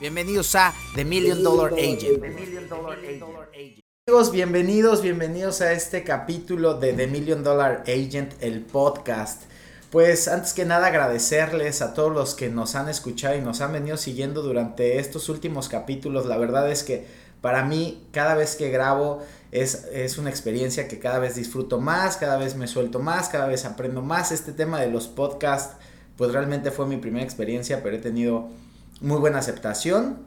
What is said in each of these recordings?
Bienvenidos a The Million Dollar Agent. Amigos, bienvenidos, bienvenidos a este capítulo de The Million Dollar Agent, el podcast. Pues antes que nada agradecerles a todos los que nos han escuchado y nos han venido siguiendo durante estos últimos capítulos. La verdad es que para mí cada vez que grabo es, es, una experiencia que cada vez disfruto más, cada vez me suelto más, cada vez aprendo más. Este tema de los podcasts pues realmente fue mi primera experiencia, pero he tenido muy buena aceptación.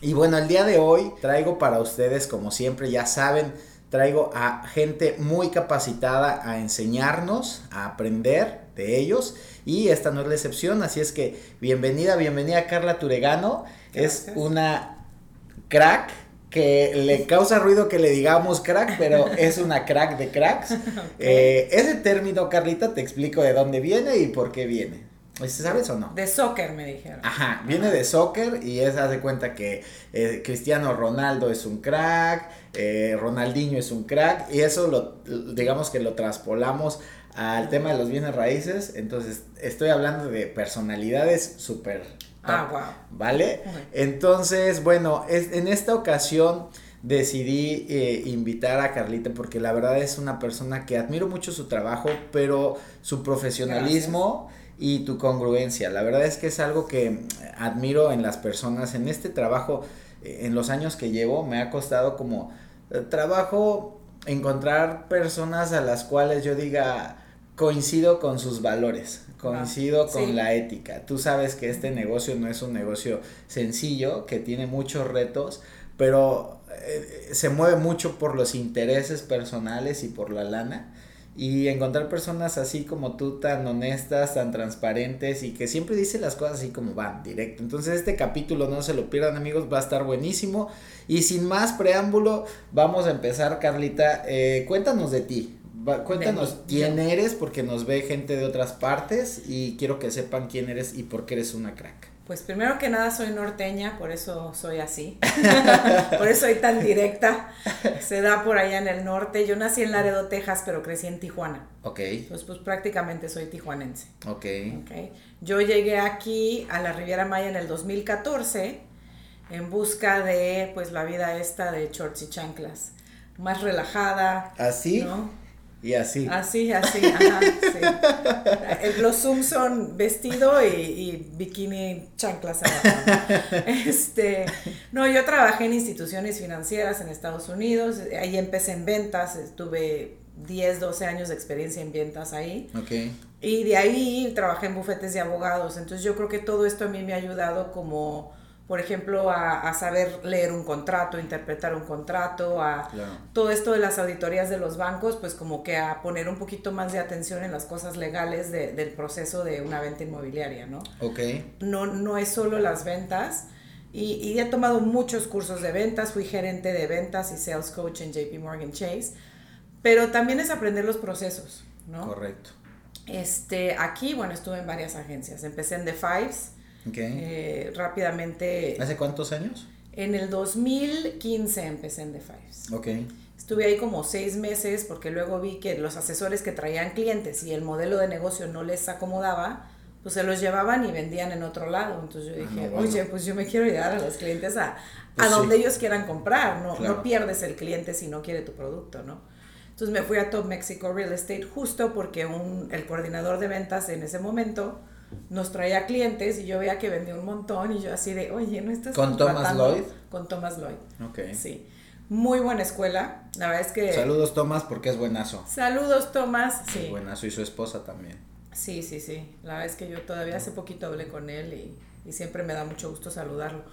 Y bueno, el día de hoy traigo para ustedes, como siempre ya saben, traigo a gente muy capacitada a enseñarnos, a aprender de ellos. Y esta no es la excepción, así es que bienvenida, bienvenida Carla Turegano. Es una crack que le causa ruido que le digamos crack, pero es una crack de cracks. Eh, ese término, Carlita, te explico de dónde viene y por qué viene. ¿Sabes o no? De soccer, me dijeron. Ajá, viene de soccer y es, haz de cuenta que eh, Cristiano Ronaldo es un crack, eh, Ronaldinho es un crack, y eso lo, digamos que lo traspolamos al tema de los bienes raíces, entonces estoy hablando de personalidades súper... Ah, wow. ¿Vale? Entonces, bueno, es, en esta ocasión decidí eh, invitar a Carlita porque la verdad es una persona que admiro mucho su trabajo, pero su profesionalismo y tu congruencia. La verdad es que es algo que admiro en las personas. En este trabajo, eh, en los años que llevo, me ha costado como eh, trabajo encontrar personas a las cuales yo diga coincido con sus valores, coincido ah, con la ética. Tú sabes que este negocio no es un negocio sencillo, que tiene muchos retos, pero eh, se mueve mucho por los intereses personales y por la lana y encontrar personas así como tú, tan honestas, tan transparentes y que siempre dicen las cosas así como van, directo. Entonces este capítulo no se lo pierdan amigos, va a estar buenísimo. Y sin más preámbulo, vamos a empezar Carlita. Eh, cuéntanos de ti, cuéntanos quién eres porque nos ve gente de otras partes y quiero que sepan quién eres y por qué eres una crack. Pues primero que nada soy norteña, por eso soy así. por eso soy tan directa. Se da por allá en el norte. Yo nací en Laredo, Texas, pero crecí en Tijuana. Ok. Pues, pues prácticamente soy tijuanense. Ok. okay. Yo llegué aquí a la Riviera Maya en el 2014 en busca de pues la vida esta de shorts y chanclas. Más relajada. ¿Así? ¿Ah, ¿no? Y así. Así, así, ajá, sí. Los Zoom son vestido y, y bikini chanclas Este, no, yo trabajé en instituciones financieras en Estados Unidos, ahí empecé en ventas, estuve 10, 12 años de experiencia en ventas ahí. Ok. Y de ahí trabajé en bufetes de abogados, entonces yo creo que todo esto a mí me ha ayudado como por ejemplo, a, saber leer un contrato, interpretar un contrato, a todo esto de las auditorías de los bancos, pues como que a poner un poquito más de atención en las cosas legales del proceso de una venta inmobiliaria, ¿no? Ok. No, no es solo las ventas. Y, y, he tomado muchos cursos de ventas, fui gerente de ventas y sales coach en JP Morgan Chase, pero también es aprender los procesos, ¿no? Correcto. Este, aquí, bueno, estuve en varias agencias. Empecé en The Fives, eh, rápidamente. ¿Hace cuántos años? En el 2015 empecé en The Fives. Ok. Estuve ahí como seis meses porque luego vi que los asesores que traían clientes y el modelo de negocio no les acomodaba, pues se los llevaban y vendían en otro lado. Entonces yo dije, ah, oye, pues yo me quiero llevar a los clientes a, pues a donde ellos quieran comprar. No, no pierdes el cliente si no quiere tu producto, ¿no? Entonces me fui a Top Mexico Real Estate justo porque un, el coordinador de ventas en ese momento nos traía clientes y yo veía que vendía un montón y yo así de, oye, ¿no estás ¿Con Thomas Lloyd? Con Thomas Lloyd. Ok. Sí. Muy buena escuela. La verdad es que... Saludos Thomas porque es buenazo. Saludos Thomas, sí. buenazo y su esposa también. Sí, sí, sí. La verdad es que yo todavía hace poquito hablé con él y, y siempre me da mucho gusto saludarlo.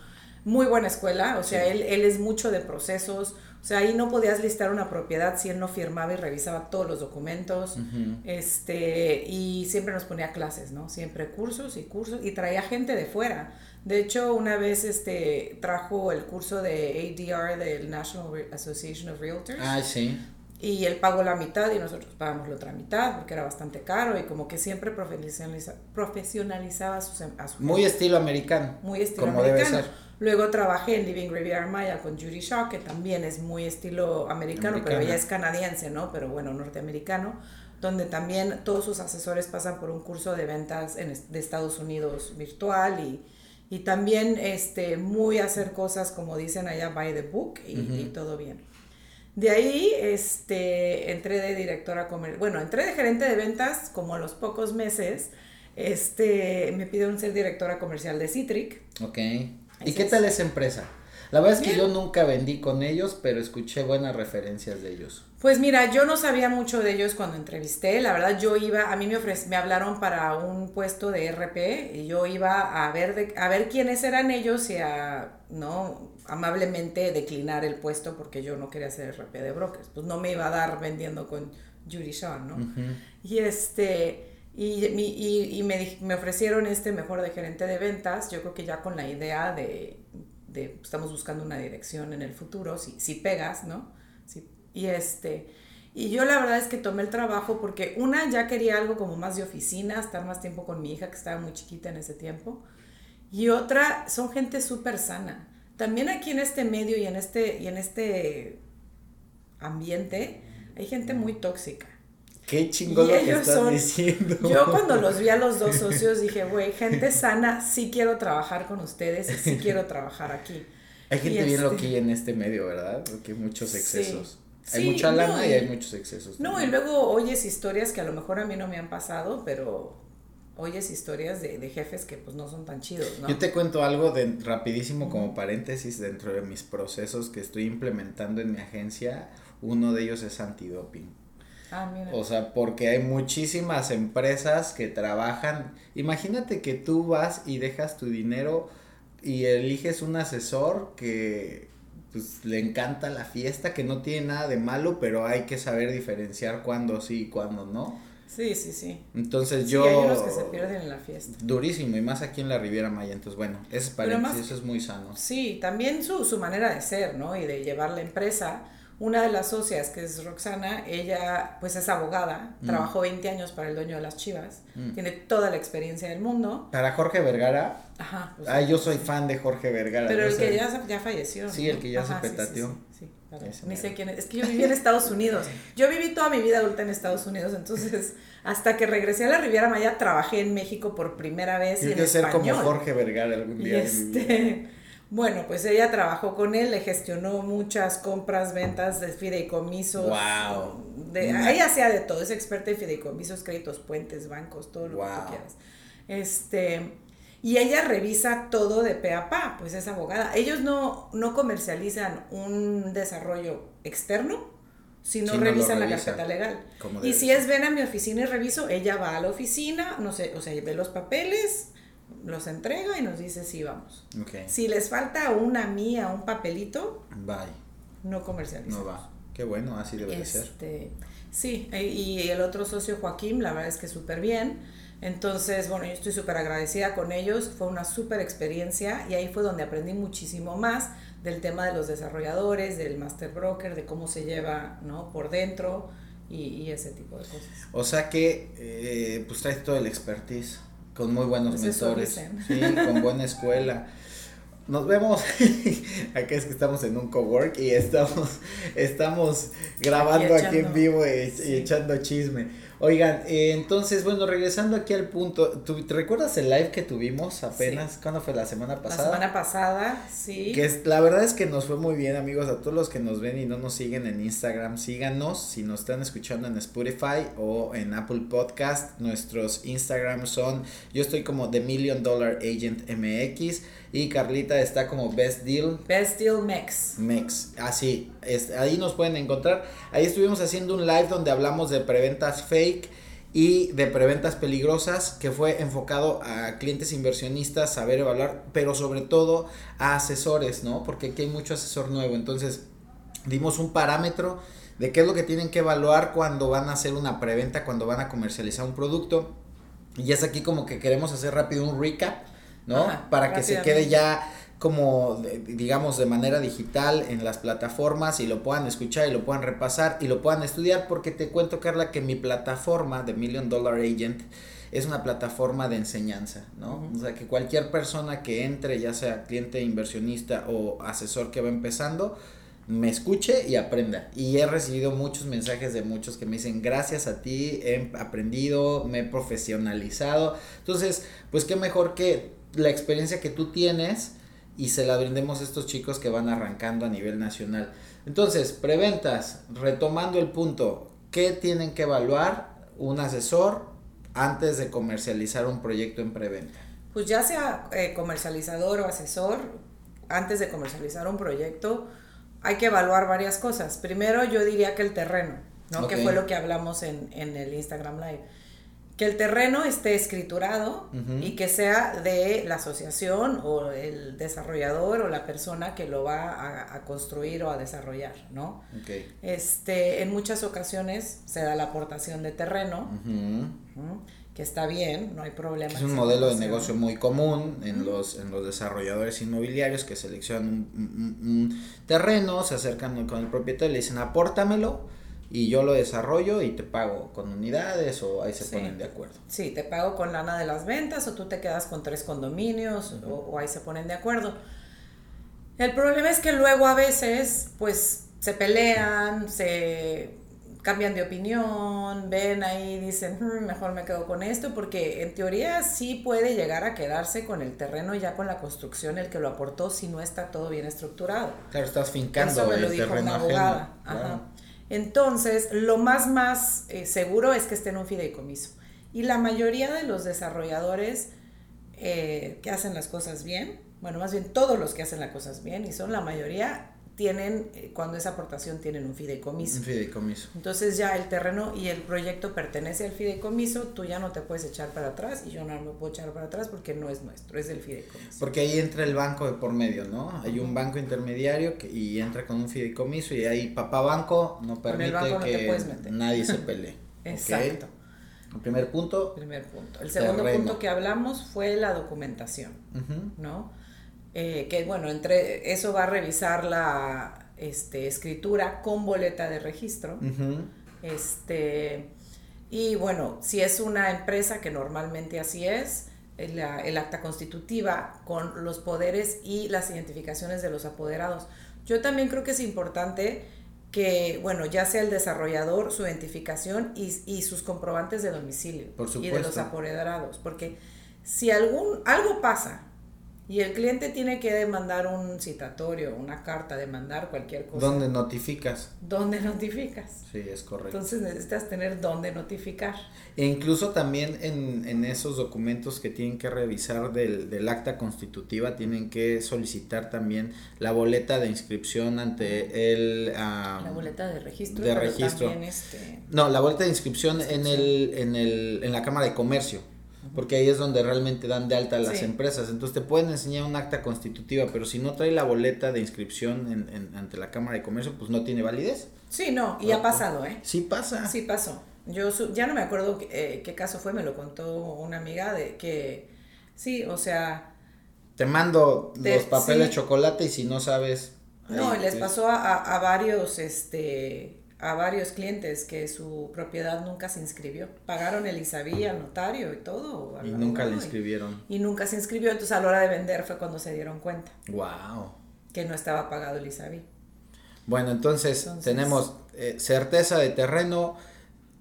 Muy buena escuela, o sea, él, él es mucho de procesos, o sea, ahí no podías listar una propiedad si él no firmaba y revisaba todos los documentos. Este, y siempre nos ponía clases, ¿no? Siempre cursos y cursos y traía gente de fuera. De hecho, una vez este trajo el curso de ADR del National Association of Realtors. Ah, sí. Y él pagó la mitad y nosotros pagamos la otra mitad porque era bastante caro y como que siempre profesionalizaba a sus, a Muy estilo americano. Muy estilo como americano. Debe ser Luego trabajé en Living Riviera Maya con Judy Shaw, que también es muy estilo americano, pero ella es canadiense, ¿no? Pero bueno, norteamericano, donde también todos sus asesores pasan por un curso de ventas en, de Estados Unidos virtual y, Y también este, muy hacer cosas como dicen allá, by the book y, y todo bien. De ahí este, entré de directora comercial, bueno, entré de gerente de ventas como a los pocos meses, este, me pidieron ser directora comercial de Citric. Ok. ¿Y qué tal esa empresa? La verdad es que yo nunca vendí con ellos, pero escuché buenas referencias de ellos. Pues mira, yo no sabía mucho de ellos cuando entrevisté. La verdad, yo iba, a mí me ofrece, me hablaron para un puesto de RP y yo iba a ver de, a ver quiénes eran ellos y a, no, amablemente declinar el puesto porque yo no quería ser RP de brokers. Pues no me iba a dar vendiendo con Judy Sean, ¿no? Y este y, y, y me, ofrecieron este mejor de gerente de ventas, yo creo que ya con la idea de de estamos buscando una dirección en el futuro, si, si pegas, ¿no? y este, y yo la verdad es que tomé el trabajo porque una ya quería algo como más de oficina, estar más tiempo con mi hija que estaba muy chiquita en ese tiempo, y otra son gente súper sana. También aquí en este medio y en este, y en este ambiente hay gente muy tóxica. Qué chingón lo que estás diciendo. Yo cuando los vi a los dos socios dije, güey, gente sana, sí quiero trabajar con ustedes y sí quiero trabajar aquí. Hay gente bien este loquilla en este medio, ¿verdad? Porque hay muchos excesos. hay mucha lana y, hay muchos excesos. No, y luego oyes historias que a lo mejor a mí no me han pasado, pero oyes historias de, de, jefes que pues no son tan chidos, ¿no? Yo te cuento algo de rapidísimo como paréntesis dentro de mis procesos que estoy implementando en mi agencia. Uno de ellos es antidoping. Ah, o sea, porque hay muchísimas empresas que trabajan. Imagínate que tú vas y dejas tu dinero y eliges un asesor que pues le encanta la fiesta, que no tiene nada de malo, pero hay que saber diferenciar cuándo sí y cuándo no. Sí, sí, sí. Entonces yo... hay unos que se pierden en la fiesta. Durísimo, y más aquí en la Riviera Maya. Entonces, bueno, ese paréntesis, eso es muy sano. Sí, también su, su manera de ser, ¿no? Y de llevar la empresa una de las socias, que es Roxana, ella pues es abogada, mm. trabajó 20 años para el dueño de las Chivas, mm. tiene toda la experiencia del mundo. Para Jorge Vergara. Ajá. Pues, ah, yo soy fan de Jorge Vergara. Pero el que ya, ya falleció. Sí, el que ya se petateó. Sí, sí, Ni sé quién es. Es que yo viví en Estados Unidos. Yo viví toda mi vida adulta en Estados Unidos, entonces hasta que regresé a la Riviera Maya trabajé en México por primera vez. Que ser como Jorge Vergara algún día. este, bueno, pues ella trabajó con él, le gestionó muchas compras, ventas de fideicomisos. Wow. De, ella hacía de todo, es experta en fideicomisos, créditos, puentes, bancos, todo lo que tú quieras. Este, y ella revisa todo de pe a pa, pues es abogada. Ellos no, no comercializan un desarrollo externo, sino revisan la carpeta legal. Y si es ven a mi oficina y reviso, ella va a la oficina, no sé, o sea, ve los papeles, los entrega y nos dice si vamos. Si les falta una mía, un papelito, Bye. no comercializamos. No va. Qué bueno, así debe de ser. Este, sí, e, y el otro socio Joaquín, la verdad es que súper bien. Entonces, bueno, yo estoy súper agradecida con ellos, fue una súper experiencia y ahí fue donde aprendí muchísimo más del tema de los desarrolladores, del master broker, de cómo se lleva, ¿no? Por dentro y, y ese tipo de cosas. O sea que, eh, pues traes todo el expertise. Con muy buenos pues mentores. Sí, con buena escuela. Nos vemos. Acá es que estamos en un cowork y estamos, estamos grabando aquí, en vivo y, echando chisme. Oigan, eh, entonces, bueno, regresando aquí al punto, ¿tú, ¿te recuerdas el live que tuvimos apenas? ¿Cuándo fue? ¿La semana pasada? La semana pasada, sí. Que es, la verdad es que nos fue muy bien, amigos, a todos los que nos ven y no nos siguen en Instagram, síganos, si nos están escuchando en Spotify o en Apple Podcast, nuestros Instagram son, yo estoy como The Million Dollar Agent MX, y Carlita está como Best Deal. Best Deal Mex. Mex, así, ahí nos pueden encontrar. Ahí estuvimos haciendo un live donde hablamos de preventas fake y de preventas peligrosas que fue enfocado a clientes inversionistas, saber evaluar, pero sobre todo a asesores, ¿no? Porque aquí hay mucho asesor nuevo. Entonces, dimos un parámetro de qué es lo que tienen que evaluar cuando van a hacer una preventa, cuando van a comercializar un producto. Y es aquí como que queremos hacer rápido un recap ¿no? Para que se quede ya como, digamos, de manera digital en las plataformas y lo puedan escuchar y lo puedan repasar y lo puedan estudiar, porque te cuento, Carla, que mi plataforma de Million Dollar Agent es una plataforma de enseñanza, ¿no? O sea, que cualquier persona que entre, ya sea cliente inversionista o asesor que va empezando, me escuche y aprenda. Y he recibido muchos mensajes de muchos que me dicen, gracias a ti he aprendido, me he profesionalizado. Entonces, pues qué mejor que la experiencia que tú tienes y se la brindemos a estos chicos que van arrancando a nivel nacional. Entonces, preventas, retomando el punto, ¿qué tienen que evaluar un asesor antes de comercializar un proyecto en preventa? Pues ya sea eh, comercializador o asesor, antes de comercializar un proyecto, hay que evaluar varias cosas. Primero, yo diría que el terreno, ¿no? Que fue lo que hablamos en, en el Instagram Live que el terreno esté escriturado y que sea de la asociación o el desarrollador o la persona que lo va a, construir o a desarrollar, ¿no? Este, en muchas ocasiones se da la aportación de terreno, que está bien, no hay problema. Es un modelo de negocio muy común en, los, en los desarrolladores inmobiliarios que seleccionan un, un terreno, se acercan con el propietario y le dicen apórtamelo y yo lo desarrollo y te pago con unidades o ahí se ponen de acuerdo. Sí, te pago con lana de las ventas o tú te quedas con tres condominios o, ahí se ponen de acuerdo. El problema es que luego a veces pues se pelean, se cambian de opinión, ven ahí, dicen, hmm, mejor me quedo con esto, porque en teoría sí puede llegar a quedarse con el terreno ya con la construcción el que lo aportó si no está todo bien estructurado. Claro, estás fincando Eso me lo dijo una abogada. Ajá. Entonces, lo más, más eh, seguro es que esté en un fideicomiso. Y la mayoría de los desarrolladores eh, que hacen las cosas bien, bueno, más bien todos los que hacen las cosas bien, y son la mayoría, tienen, eh, cuando esa aportación tienen un fideicomiso. Un fideicomiso. Entonces ya el terreno y el proyecto pertenece al fideicomiso, tú ya no te puedes echar para atrás y yo no me puedo echar para atrás porque no es nuestro, es del fideicomiso. Porque ahí entra el banco de por medio, ¿no? Hay un banco intermediario que, y entra con un fideicomiso y ahí papá banco no permite que nadie se pelee. Exacto. El primer punto. Primer punto. El segundo punto que hablamos fue la documentación, ¿no? Eh, que bueno, entre eso va a revisar la este, escritura con boleta de registro. Este, y bueno, si es una empresa, que normalmente así es, el, el, acta constitutiva con los poderes y las identificaciones de los apoderados. Yo también creo que es importante que, bueno, ya sea el desarrollador, su identificación y, y sus comprobantes de domicilio y de los apoderados, porque si algún, algo pasa y el cliente tiene que demandar un citatorio, una carta, demandar cualquier cosa. ¿Dónde notificas? ¿Dónde notificas? Sí, es correcto. Entonces necesitas tener dónde notificar. E incluso también en, en esos documentos que tienen que revisar del, del, acta constitutiva, tienen que solicitar también la boleta de inscripción ante el... la boleta de registro. De registro. Este, no, la boleta de inscripción, En, el, en, el, en la Cámara de Comercio porque ahí es donde realmente dan de alta a las empresas. Entonces te pueden enseñar un acta constitutiva, pero si no trae la boleta de inscripción en, ante la Cámara de Comercio, pues no tiene validez. Sí, no, y ha pasado, ¿eh? Sí pasa. Sí pasó. Yo ya no me acuerdo eh, qué caso fue, me lo contó una amiga de que, sí, o sea... Te mando los papeles de chocolate y si no sabes... No, les pasó a, a varios, este a varios clientes que su propiedad nunca se inscribió. Pagaron el ISABI al notario y todo. Y nunca le inscribieron. Y, nunca se inscribió, entonces a la hora de vender fue cuando se dieron cuenta. Wow. Que no estaba pagado el ISABI. Bueno, entonces, tenemos eh, certeza de terreno,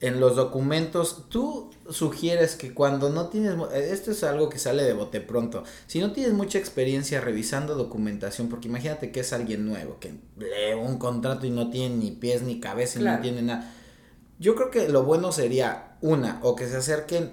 en los documentos, tú sugieres que cuando no tienes, esto es algo que sale de bote pronto, si no tienes mucha experiencia revisando documentación, porque imagínate que es alguien nuevo, que lee un contrato y no tiene ni pies ni cabeza y no tiene nada. Yo creo que lo bueno sería, una, o que se acerquen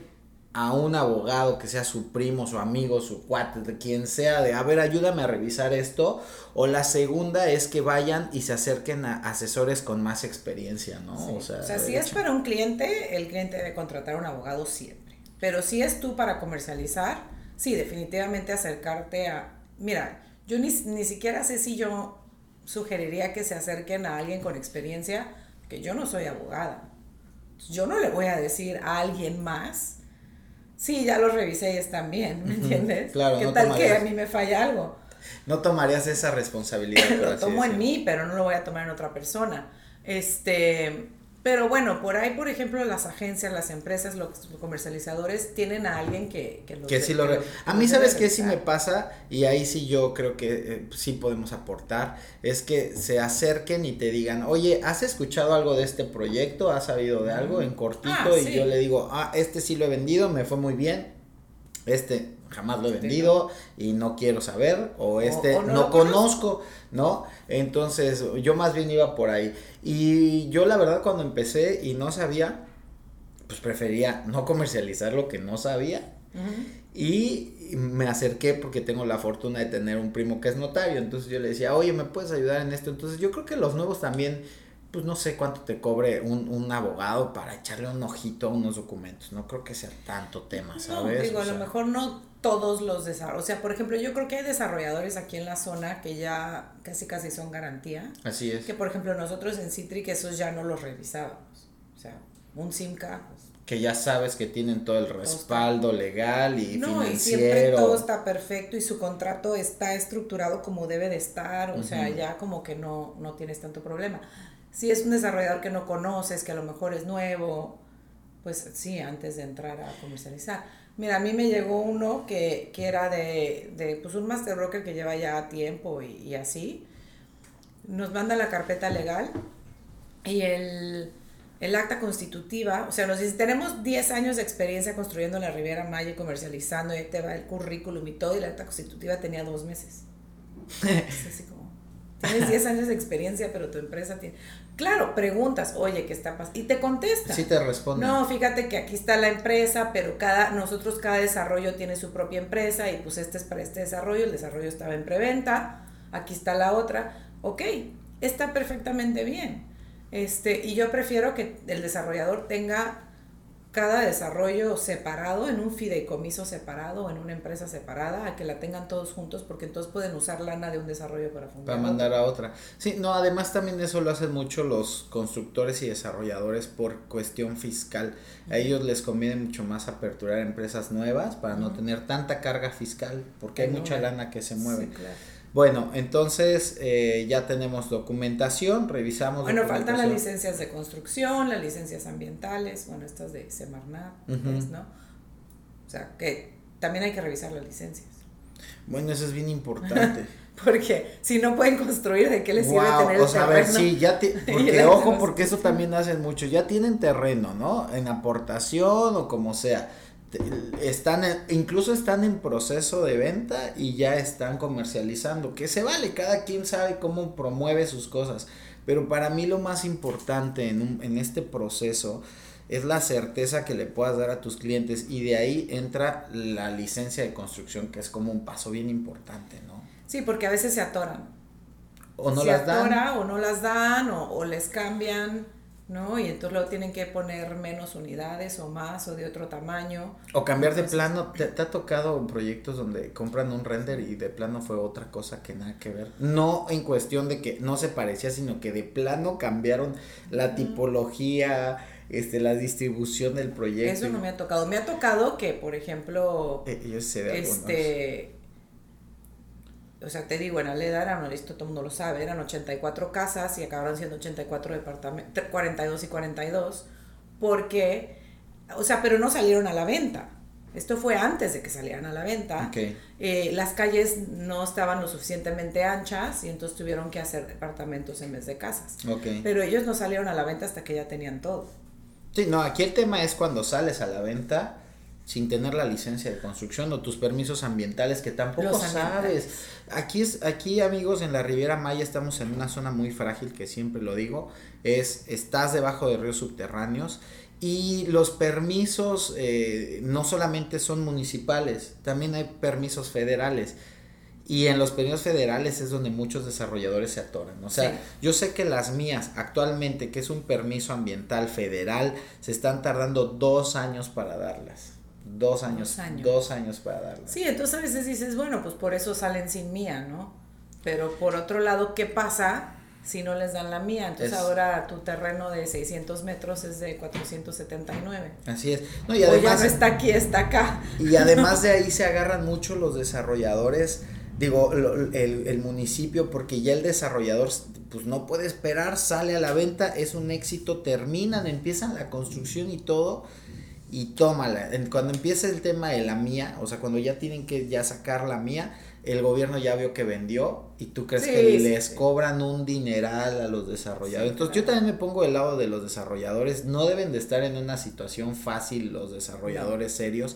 a un abogado que sea su primo, su amigo, su cuate, de quien sea, de a ver, ayúdame a revisar esto. O la segunda es que vayan y se acerquen a asesores con más experiencia, ¿no? O sea, si es para un cliente, el cliente debe contratar a un abogado siempre. Pero si es tú para comercializar, sí, definitivamente acercarte a. Mira, yo ni, ni siquiera sé si yo sugeriría que se acerquen a alguien con experiencia, que yo no soy abogada. Yo no le voy a decir a alguien más sí, ya los revisé y están bien, ¿me entiendes? Claro, ¿Qué tal que a mí me falla algo? No tomarías esa responsabilidad. lo tomo en mí, pero no lo voy a tomar en otra persona. Este, Pero bueno, por ahí, por ejemplo, las agencias, las empresas, los comercializadores tienen a alguien que, que, que sí lo... a mí, ¿sabes qué sí me pasa? Y ahí sí yo creo que eh, sí podemos aportar. Es que se acerquen y te digan, oye, ¿has escuchado algo de este proyecto? ¿Has sabido de algo en cortito? Ah, y yo le digo, ah, este sí lo he vendido, me fue muy bien. Este jamás lo he vendido y no quiero saber. O este no, conozco, ¿no? Entonces yo más bien iba por ahí. Y yo la verdad cuando empecé y no sabía, pues prefería no comercializar lo que no sabía. Y me acerqué porque tengo la fortuna de tener un primo que es notario. Entonces yo le decía, oye, ¿me puedes ayudar en esto? Entonces yo creo que los nuevos también, pues no sé cuánto te cobre un, un abogado para echarle un ojito a unos documentos. No creo que sea tanto tema, ¿sabes? No, digo, a lo mejor no todos los desarrolladores. O sea, por ejemplo, yo creo que hay desarrolladores aquí en la zona que ya casi casi son garantía. Así es. Que por ejemplo nosotros en Citric esos ya no los revisábamos. O sea, un SIMCA. Pues, que ya sabes que tienen todo el respaldo legal y no, financiero. Y siempre todo está perfecto y su contrato está estructurado como debe de estar. O sea, ya como que no, no tienes tanto problema. Si es un desarrollador que no conoces, que a lo mejor es nuevo, pues sí, antes de entrar a comercializar Mira, a mí me llegó uno que, que era de, de, pues un master broker que lleva ya tiempo y, y así. Nos manda la carpeta legal y el, el acta constitutiva, o sea, nos dice, tenemos 10 años de experiencia construyendo la Riviera Maya y comercializando, y ahí te va el currículum y todo, y la acta constitutiva tenía dos meses. es así como, Tienes 10 años de experiencia, pero tu empresa tiene... Claro, preguntas, oye, ¿qué está pasando? Y te contesta. Sí te responde. No, fíjate que aquí está la empresa, pero cada, nosotros cada desarrollo tiene su propia empresa y pues este es para este desarrollo, el desarrollo estaba en preventa, aquí está la otra. Ok, está perfectamente bien. Este, y yo prefiero que el desarrollador tenga cada desarrollo separado, en un fideicomiso separado, en una empresa separada, a que la tengan todos juntos, porque entonces pueden usar lana de un desarrollo para fundar. Para mandar a otra. Sí, no, además también eso lo hacen mucho los constructores y desarrolladores por cuestión fiscal. A ellos les conviene mucho más aperturar empresas nuevas para no tener tanta carga fiscal, porque hay mucha lana que se mueve. Sí, claro. Bueno, entonces eh, ya tenemos documentación, revisamos. Bueno, faltan las licencias de construcción, las licencias ambientales, bueno, estas de Semarnat, pues, ¿no? O sea, que también hay que revisar las licencias. Bueno, eso es bien importante. porque si no pueden construir, ¿de qué les sirve tener o sea, a ver, sí, ya porque ojo, porque eso también hacen mucho, ya tienen terreno, ¿no? En aportación o como sea están incluso están en proceso de venta y ya están comercializando, que se vale, cada quien sabe cómo promueve sus cosas, pero para mí lo más importante en, un, en este proceso es la certeza que le puedas dar a tus clientes y de ahí entra la licencia de construcción, que es como un paso bien importante, ¿no? Sí, porque a veces se atoran. O no las dan. O no las dan, o, o les cambian ¿no? Y entonces luego tienen que poner menos unidades o más o de otro tamaño. O cambiar de plano. ¿Te, ha tocado proyectos donde compran un render y de plano fue otra cosa que nada que ver? No en cuestión de que no se parecía, sino que de plano cambiaron la tipología, este, la distribución del proyecto. Eso no me ha tocado. Me ha tocado que, por ejemplo, eh, yo sé de este o sea, te digo, en Aleda eran, esto todo el mundo lo sabe, eran 84 casas y acabaron siendo 84 departamentos, 42 y 42, porque, o sea, pero no salieron a la venta. Esto fue antes de que salieran a la venta. Eh, las calles no estaban lo suficientemente anchas y entonces tuvieron que hacer departamentos en vez de casas. Pero ellos no salieron a la venta hasta que ya tenían todo. Sí, no, aquí el tema es cuando sales a la venta sin tener la licencia de construcción o tus permisos ambientales que tampoco sabes. Aquí es aquí amigos en la Riviera Maya estamos en una zona muy frágil que siempre lo digo, es estás debajo de ríos subterráneos y los permisos eh, no solamente son municipales, también hay permisos federales. Y en los permisos federales es donde muchos desarrolladores se atoran. O sea, yo sé que las mías actualmente, que es un permiso ambiental federal, se están tardando dos años para darlas. Dos años, dos años. para darle. Sí, entonces a veces dices, bueno, pues por eso salen sin mía, ¿no? Pero por otro lado, ¿qué pasa si no les dan la mía? Entonces ahora tu terreno de 600 metros es de 479. Así es. No, y además, ya no está aquí, está acá. Y además de ahí se agarran mucho los desarrolladores digo, el, el, municipio, porque ya el desarrollador pues no puede esperar, sale a la venta, es un éxito, terminan, empiezan la construcción y todo, y tómala. Cuando empieza el tema de la mía, o sea, cuando ya tienen que ya sacar la mía, el gobierno ya vio que vendió y tú crees que les cobran un dineral a los desarrolladores. Entonces yo también me pongo del lado de los desarrolladores, no deben de estar en una situación fácil los desarrolladores serios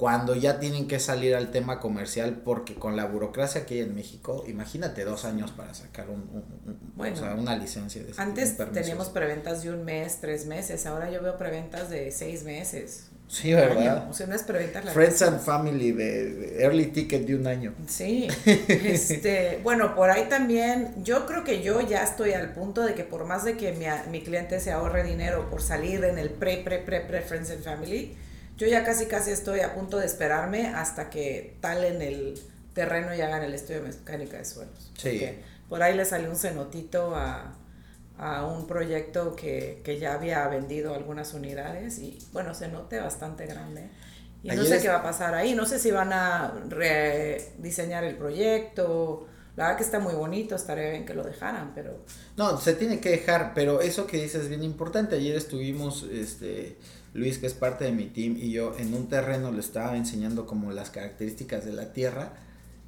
cuando ya tienen que salir al tema comercial porque con la burocracia que hay en México, imagínate dos años para sacar un, una licencia. De antes teníamos preventas de un mes, tres meses, ahora yo veo preventas de seis meses. Sí, ¿verdad? O sea, unas preventas Friends and Family de, early ticket de un año. Sí. este, bueno, por ahí también, yo creo que yo ya estoy al punto de que por más de que mi, mi cliente se ahorre dinero por salir en el pre, pre, pre, pre Friends and Family, yo ya casi casi estoy a punto de esperarme hasta que talen el terreno y hagan el estudio de mecánica de suelos. Sí. por ahí le salió un cenotito a, un proyecto que, ya había vendido algunas unidades y bueno, cenote bastante grande. Y no sé qué va a pasar ahí, no sé si van a rediseñar el proyecto. La verdad que está muy bonito, estaría bien que lo dejaran, pero... No, se tiene que dejar, pero eso que dices es bien importante. Ayer estuvimos, este, Luis, que es parte de mi team, y yo en un terreno le estaba enseñando como las características de la tierra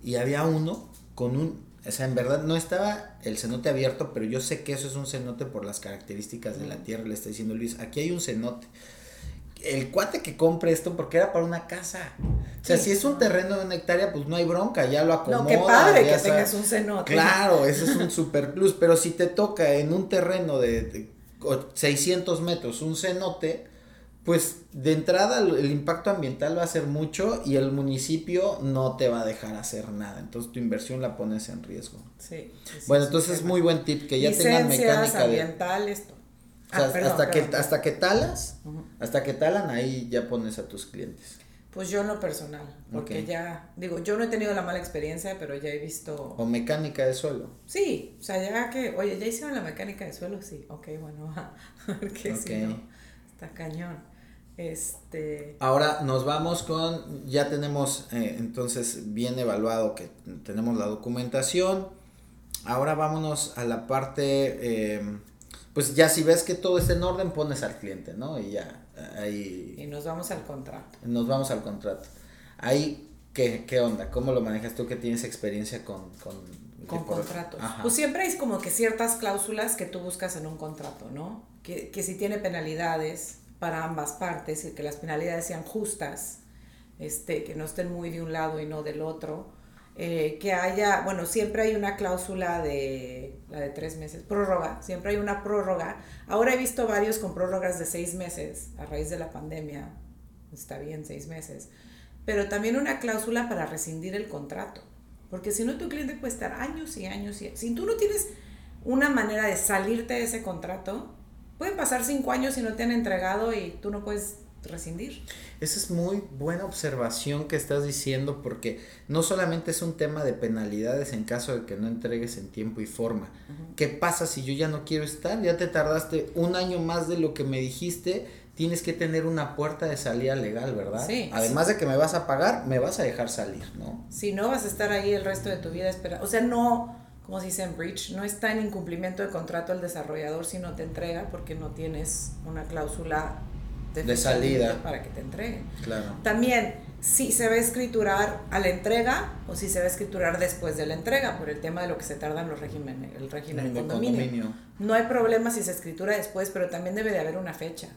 y había uno con un, o sea, en verdad no estaba el cenote abierto, pero yo sé que eso es un cenote por las características de la tierra, le está diciendo Luis, aquí hay un cenote. El cuate que compre esto porque era para una casa. O sea, si es un terreno de una hectárea, pues no hay bronca, ya lo acomoda. No, qué padre que tengas un cenote. Claro, ese es un super plus, pero si te toca en un terreno de, de 600 metros un cenote, pues de entrada el impacto ambiental va a ser mucho y el municipio no te va a dejar hacer nada. Entonces tu inversión la pones en riesgo. Sí. bueno, entonces es muy buen tip que ya tengan mecánica ambiental, esto. Ah, hasta que hasta que talas, hasta que talan ahí ya pones a tus clientes. Pues yo en lo personal, porque ya, digo, yo no he tenido la mala experiencia, pero ya he visto... O mecánica de suelo. Sí, o sea, ya que, oye, ¿ya hicieron la mecánica de suelo? Sí, ok, bueno, porque si no, está cañón. Este... Ahora nos vamos con, ya tenemos eh, entonces bien evaluado que tenemos la documentación. Ahora vámonos a la parte, em, pues ya si ves que todo está en orden, pones al cliente, ¿no? Y ya, ahí... Y nos vamos al contrato. Nos vamos al contrato. Ahí, ¿qué, qué onda? ¿Cómo lo manejas tú que tienes experiencia con... con con contratos. Pues siempre hay como que ciertas cláusulas que tú buscas en un contrato, ¿no? Que, que si tiene penalidades, para ambas partes y que las penalidades sean justas, este, que no estén muy de un lado y no del otro. Eh, que haya, bueno, siempre hay una cláusula de, la de tres meses, prórroga, siempre hay una prórroga. Ahora he visto varios con prórrogas de seis meses a raíz de la pandemia, está bien, seis meses, pero también una cláusula para rescindir el contrato, porque si no tu cliente puede estar años y años y si tú no tienes una manera de salirte de ese contrato, Pueden pasar cinco años y no te han entregado y tú no puedes rescindir. Esa es muy buena observación que estás diciendo porque no solamente es un tema de penalidades en caso de que no entregues en tiempo y forma. ¿Qué pasa si yo ya no quiero estar? Ya te tardaste un año más de lo que me dijiste. Tienes que tener una puerta de salida legal, ¿verdad? Sí. Además de que me vas a pagar, me vas a dejar salir, ¿no? Si no, vas a estar ahí el resto de tu vida esperando. O sea, no como se dice en Breach, no está en incumplimiento de contrato el desarrollador si no te entrega porque no tienes una cláusula de, salida para que te entreguen. Claro. También, si se va a escriturar a la entrega o si se va a escriturar después de la entrega, por el tema de lo que se tardan los regímenes, el régimen de condominio. No hay problema si se escritura después, pero también debe de haber una fecha.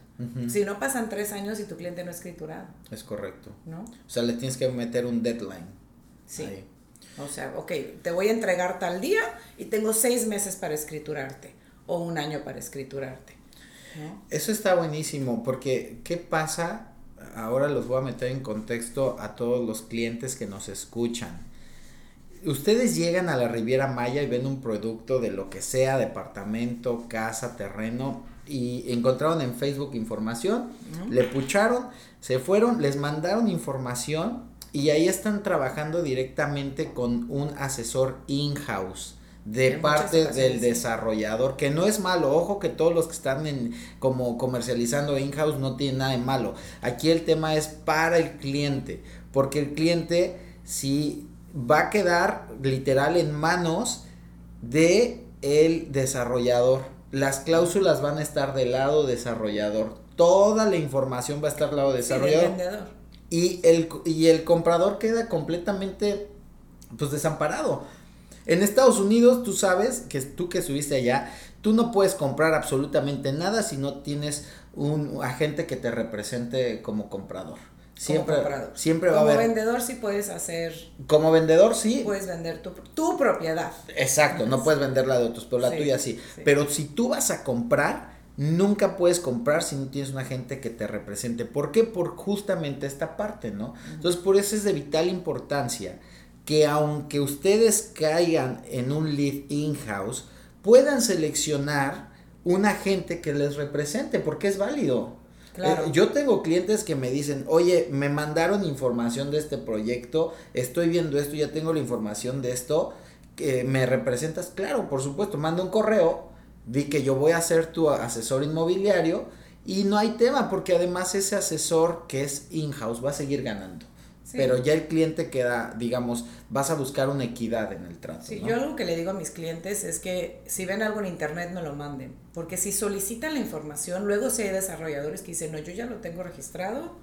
Si no pasan tres años y tu cliente no ha escriturado. Es correcto. ¿No? O sea, le tienes que meter un deadline. Sí. O sea, ok, te voy a entregar tal día y tengo seis meses para escriturarte o un año para escriturarte. Eso está buenísimo porque ¿qué pasa? Ahora los voy a meter en contexto a todos los clientes que nos escuchan. Ustedes llegan a la Riviera Maya y ven un producto de lo que sea, departamento, casa, terreno, y encontraron en Facebook información, le pucharon, se fueron, les mandaron información y ahí están trabajando directamente con un asesor in-house de parte del desarrollador, que no es malo, ojo que todos los que están en como comercializando in-house no tienen nada de malo. Aquí el tema es para el cliente, porque el cliente si va a quedar literal en manos de el desarrollador. Las cláusulas van a estar del lado desarrollador. Toda la información va a estar del lado desarrollador. Y el, y el comprador queda completamente pues desamparado. En Estados Unidos, tú sabes que tú que estuviste allá, tú no puedes comprar absolutamente nada si no tienes un agente que te represente como comprador. Siempre, siempre va a haber. Como vendedor sí puedes hacer. Como vendedor sí. Puedes vender tu, tu propiedad. Exacto, no puedes vender la de otros, pero la tuya sí. Pero si tú vas a comprar, nunca puedes comprar si no tienes un agente que te represente. ¿Por qué? Por justamente esta parte, ¿no? Entonces, por eso es de vital importancia que aunque ustedes caigan en un lead in-house, puedan seleccionar un agente que les represente, porque es válido. Eh, yo tengo clientes que me dicen, oye, me mandaron información de este proyecto, estoy viendo esto, ya tengo la información de esto, que me representas, claro, por supuesto, manda un correo, di que yo voy a ser tu asesor inmobiliario y no hay tema, porque además ese asesor que es in-house va a seguir ganando. Pero ya el cliente queda, digamos, vas a buscar una equidad en el trato. Sí, yo algo que le digo a mis clientes es que si ven algo en internet me lo manden, porque si solicitan la información, luego si hay desarrolladores que dicen, no, yo ya lo tengo registrado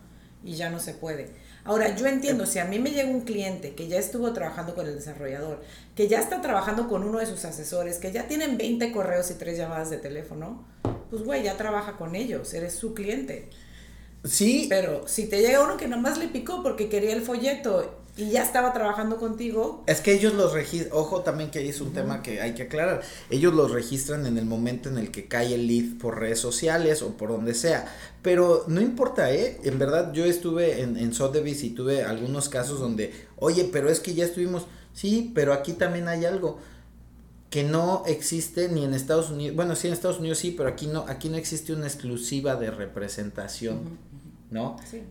y ya no se puede. Ahora, yo entiendo, si a mí me llega un cliente que ya estuvo trabajando con el desarrollador, que ya está trabajando con uno de sus asesores, que ya tienen 20 correos y 3 llamadas de teléfono, pues güey, ya trabaja con ellos, eres su cliente. Sí. Pero si te llega uno que nomás le picó porque quería el folleto y ya estaba trabajando contigo. Es que ellos los registran, ojo también que es un tema que hay que aclarar, ellos los registran en el momento en el que cae el lead por redes sociales o por donde sea, pero no importa, ¿eh? En verdad yo estuve en, en Sotheby's y tuve algunos casos donde, oye, pero es que ya estuvimos, sí, pero aquí también hay algo que no existe ni en Estados Unidos, bueno, sí en Estados Unidos sí, pero aquí no, aquí no existe una exclusiva de representación. ¿no? Sí.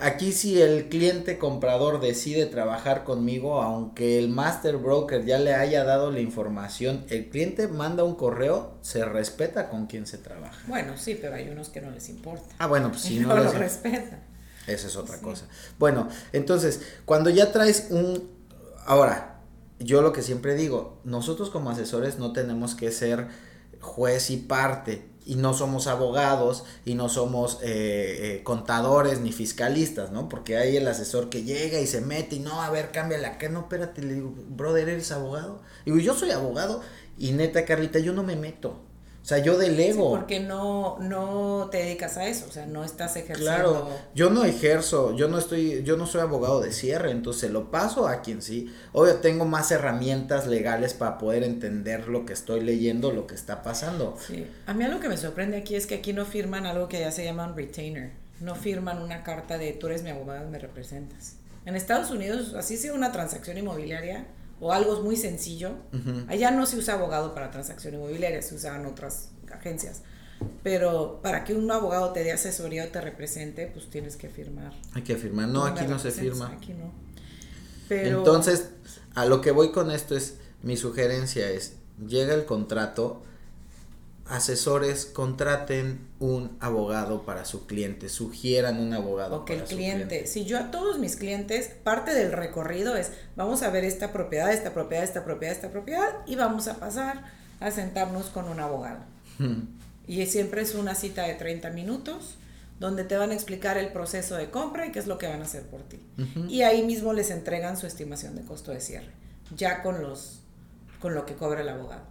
Aquí si el cliente comprador decide trabajar conmigo, aunque el master broker ya le haya dado la información, el cliente manda un correo, se respeta con quien se trabaja. Bueno, sí, pero hay unos que no les importa. Ah, bueno, pues si no, lo respetan. Esa es otra cosa. Bueno, entonces, cuando ya traes un... Ahora, yo lo que siempre digo, nosotros como asesores no tenemos que ser juez y parte y no somos abogados y no somos eh, eh, contadores ni fiscalistas, ¿no? Porque hay el asesor que llega y se mete y no, a ver, cámbiale acá, no, espérate, le digo, brother, ¿eres abogado? Digo, yo soy abogado y neta, Carlita, yo no me meto. O sea, yo delego. porque no, no te dedicas a eso, o sea, no estás ejerciendo. Claro, yo no ejerzo, yo no estoy, yo no soy abogado de cierre, entonces lo paso a quien sí. Obvio, tengo más herramientas legales para poder entender lo que estoy leyendo, lo que está pasando. Sí, a mí algo que me sorprende aquí es que aquí no firman algo que ya se llama un retainer, no firman una carta de tú eres mi abogado me representas. En Estados Unidos, así sea una transacción inmobiliaria, o algo muy sencillo. Allá no se usa abogado para transacción inmobiliaria, se usaban otras agencias. Pero para que un abogado te dé asesoría o te represente, pues tienes que firmar. Hay que firmar. No, aquí no se firma. Aquí no. Pero... Entonces, a lo que voy con esto es, mi sugerencia es, llega el contrato, asesores contraten un abogado para su cliente, sugieran un abogado o que el cliente, si yo a todos mis clientes, parte del recorrido es, vamos a ver esta propiedad, esta propiedad, esta propiedad, esta propiedad, y vamos a pasar a sentarnos con un abogado. Y siempre es una cita de 30 minutos donde te van a explicar el proceso de compra y qué es lo que van a hacer por ti. Y ahí mismo les entregan su estimación de costo de cierre, ya con los con lo que cobra el abogado.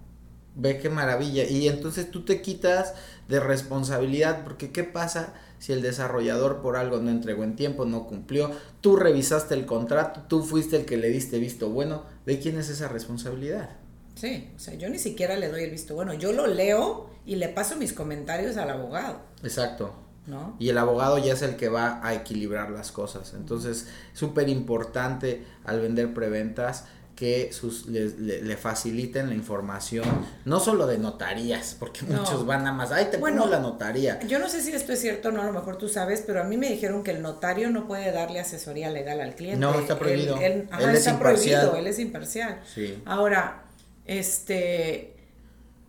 Ve qué maravilla. Y entonces tú te quitas de responsabilidad, porque ¿qué pasa si el desarrollador por algo no entregó en tiempo, no cumplió? Tú revisaste el contrato, tú fuiste el que le diste visto bueno. ¿De quién es esa responsabilidad? Sí, o sea, yo ni siquiera le doy el visto bueno. Yo lo leo y le paso mis comentarios al abogado. Exacto. ¿No? Y el abogado ya es el que va a equilibrar las cosas. Entonces, súper importante al vender preventas que sus, le, faciliten la información, no solo de notarías, porque muchos van a más, ay, te bueno, pongo la notaría. Yo no sé si esto es cierto o no, a lo mejor tú sabes, pero a mí me dijeron que el notario no puede darle asesoría legal al cliente. No, está prohibido. Él, está prohibido, él es imparcial. Sí. Ahora, este,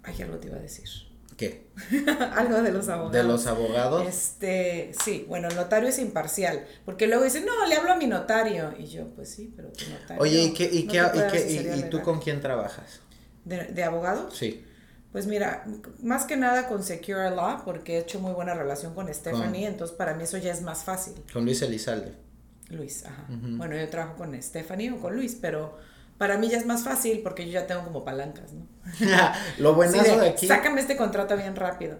ay, algo te iba a decir. ¿Qué? Algo de los abogados. ¿De los abogados? Este, sí, bueno, el notario es imparcial, porque luego dicen, no, le hablo a mi notario. Y yo, pues sí, pero tu notario. Oye, ¿y, qué, y, no qué, y, qué- y- y tú con quién trabajas? ¿De, de abogados? Sí. Pues mira, más que nada con Secure Law, porque he hecho muy buena relación con Stephanie, entonces para mí eso ya es más fácil. Con Luis Elizalde. Luis, ajá. Bueno, yo trabajo con Stephanie o con Luis, pero para mí ya es más fácil porque yo ya tengo como palancas, ¿no? Lo buenazo Sí, de aquí. Sácame este contrato bien rápido.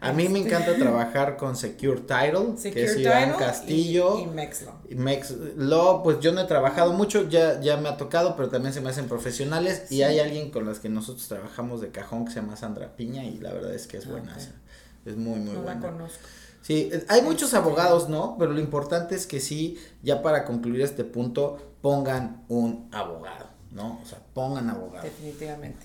A mí me Este, encanta trabajar con Secure Title, Secure que es Iván Title Castillo. y, y Mexlaw. Y Mex Law, pues yo no he trabajado mucho, ya, ya me ha tocado, pero también se me hacen profesionales. Y hay alguien con las que nosotros trabajamos de cajón que se llama Sandra Piña y la verdad es que es Ah, buena. Es muy, muy No la buena. conozco. Sí, hay muchos Este- abogados, ¿no? Pero lo importante es que sí, ya para concluir este punto, pongan un abogado, ¿no? O sea, pongan abogado. Definitivamente.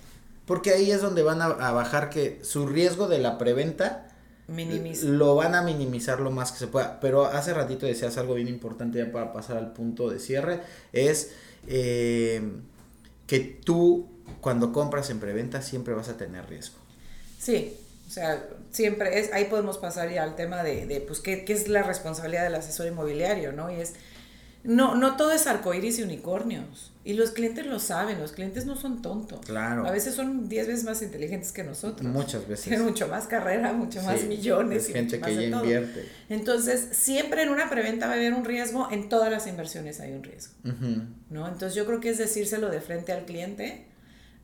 Porque ahí es donde van a, a bajar que su riesgo de la preventa Minimiza. lo van a minimizar lo más que se pueda. Pero hace ratito decías algo bien importante ya para pasar al punto de cierre, es eh, que tú cuando compras en preventa siempre vas a tener riesgo. Sí, o sea, siempre es, ahí podemos pasar ya al tema de, de pues, ¿qué, qué es la responsabilidad del asesor inmobiliario, ¿no? Y es, no, no todo es arcoíris y unicornios. Y los clientes lo saben, los clientes no son tontos. Claro. A veces son 10 veces más inteligentes que nosotros. Muchas veces. Tienen mucho más carrera, mucho más millones. es y gente mucho que más ya de todo. invierte. Entonces, siempre en una preventa va a haber un riesgo, en todas las inversiones hay un riesgo. ¿no? Entonces yo creo que es decírselo de frente al cliente